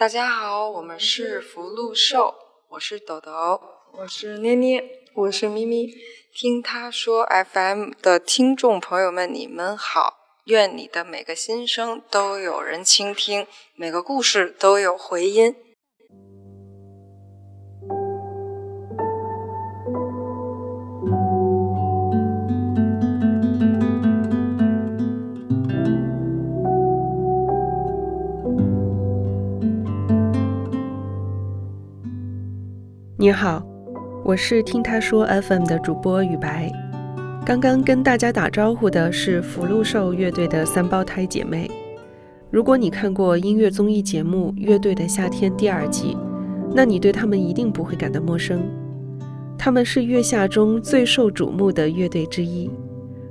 大家好，我们是福禄寿，我是豆豆，我是捏捏，我是咪咪。听他说 FM 的听众朋友们，你们好！愿你的每个心声都有人倾听，每个故事都有回音。你好，我是听他说 FM 的主播雨白。刚刚跟大家打招呼的是福禄寿乐队的三胞胎姐妹。如果你看过音乐综艺节目《乐队的夏天》第二季，那你对他们一定不会感到陌生。他们是月下中最受瞩目的乐队之一。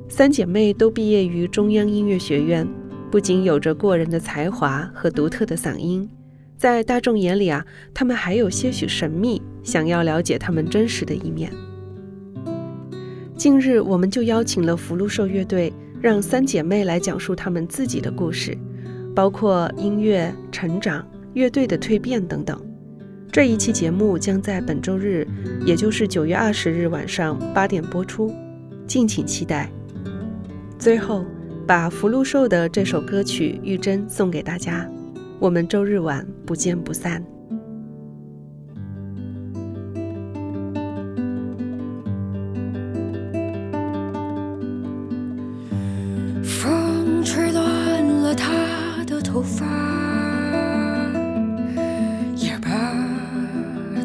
三姐妹都毕业于中央音乐学院，不仅有着过人的才华和独特的嗓音。在大众眼里啊，他们还有些许神秘，想要了解他们真实的一面。近日，我们就邀请了福禄寿乐队，让三姐妹来讲述她们自己的故事，包括音乐、成长、乐队的蜕变等等。这一期节目将在本周日，也就是九月二十日晚上八点播出，敬请期待。最后，把福禄寿的这首歌曲《玉珍》送给大家。我们周日晚不见不散。风吹乱了他的头发，也把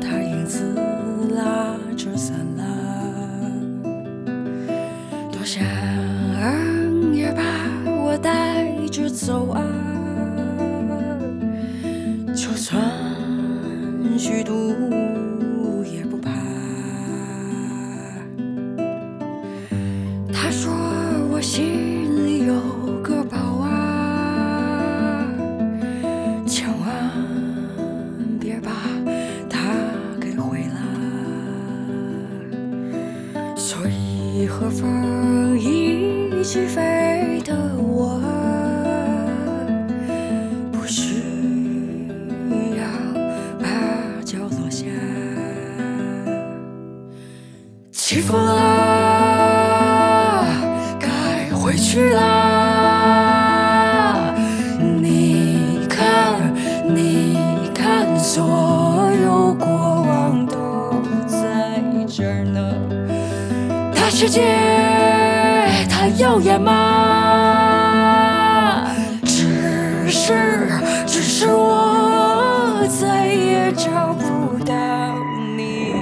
他影子拉着散了。多想也把我带着走啊。虚度也不怕。他说我心里有个宝啊，千万别把它给毁了。所以和风一起飞的我。去了。你看，你看，所有过往都在这儿呢。大世界，它耀眼吗？只是，只是我再也找不到你。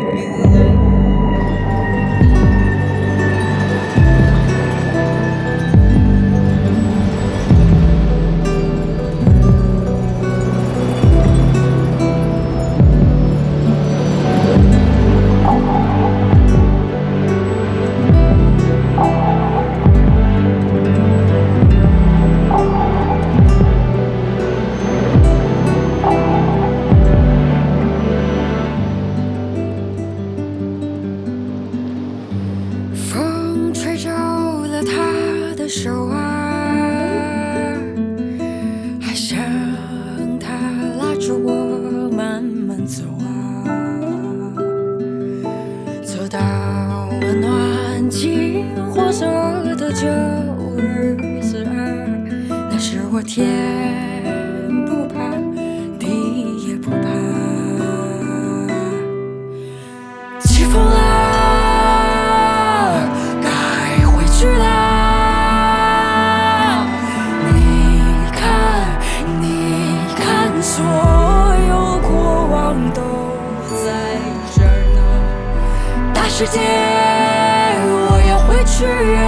着我慢慢走啊，走到温暖金黄色的旧日子啊，那是我天。不怕要